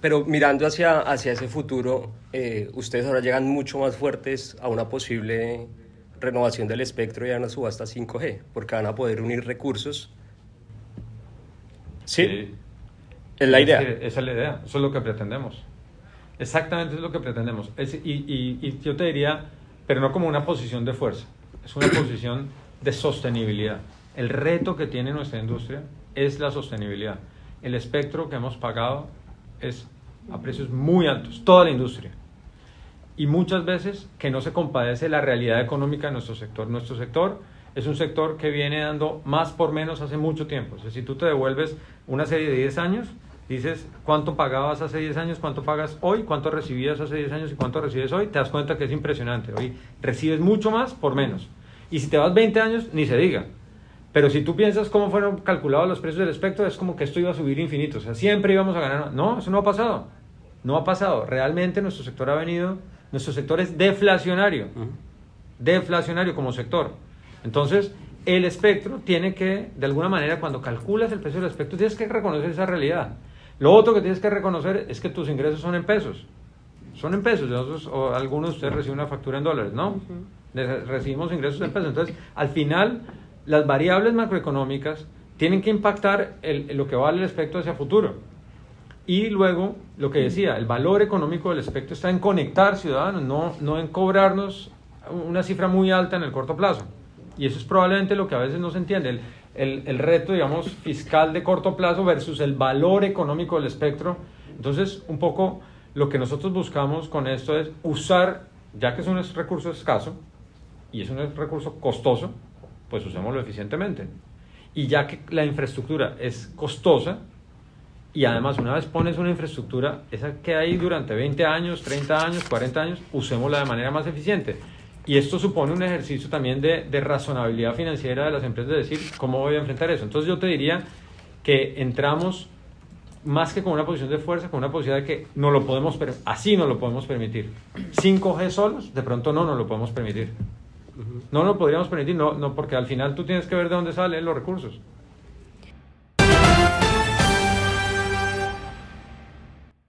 Pero mirando hacia, hacia ese futuro, eh, ustedes ahora llegan mucho más fuertes a una posible renovación del espectro y a una subasta 5G, porque van a poder unir recursos. ¿Sí? Es la idea. esa es la idea, eso es lo que pretendemos. Exactamente es lo que pretendemos. y, y, y yo te diría, pero no como una posición de fuerza, es una posición de sostenibilidad. El reto que tiene nuestra industria es la sostenibilidad. El espectro que hemos pagado es a precios muy altos, toda la industria. Y muchas veces que no se compadece la realidad económica de nuestro sector. Nuestro sector es un sector que viene dando más por menos hace mucho tiempo. O sea, si tú te devuelves una serie de 10 años, dices cuánto pagabas hace 10 años, cuánto pagas hoy, cuánto recibías hace 10 años y cuánto recibes hoy, te das cuenta que es impresionante. Hoy recibes mucho más por menos. Y si te vas 20 años, ni se diga. Pero si tú piensas cómo fueron calculados los precios del espectro, es como que esto iba a subir infinito. O sea, siempre íbamos a ganar. No, eso no ha pasado. No ha pasado. Realmente nuestro sector ha venido, nuestro sector es deflacionario. Deflacionario como sector. Entonces, el espectro tiene que, de alguna manera, cuando calculas el precio del espectro, tienes que reconocer esa realidad. Lo otro que tienes que reconocer es que tus ingresos son en pesos. Son en pesos. Nosotros, o algunos de ustedes reciben una factura en dólares, ¿no? Recibimos ingresos en pesos. Entonces, al final, las variables macroeconómicas tienen que impactar lo que vale el espectro hacia futuro. Y luego, lo que decía, el valor económico del espectro está en conectar ciudadanos, no, no en cobrarnos una cifra muy alta en el corto plazo. Y eso es probablemente lo que a veces no se entiende. El, el, el, reto, digamos, fiscal de corto plazo versus el valor económico del espectro. Entonces, un poco lo que nosotros buscamos con esto es usar, ya que es un recurso escaso y es un recurso costoso, pues usémoslo eficientemente. Y ya que la infraestructura es costosa, y además una vez pones una infraestructura, esa que hay durante 20 años, 30 años, 40 años, usémosla de manera más eficiente. Y esto supone un ejercicio también de, de, razonabilidad financiera de las empresas, de decir, ¿cómo voy a enfrentar eso? Entonces yo te diría que entramos más que con una posición de fuerza, con una posición de que no lo podemos, así no lo podemos permitir. 5G solos, de pronto no nos lo podemos permitir. No lo podríamos permitir, no, no, porque al final tú tienes que ver de dónde salen los recursos.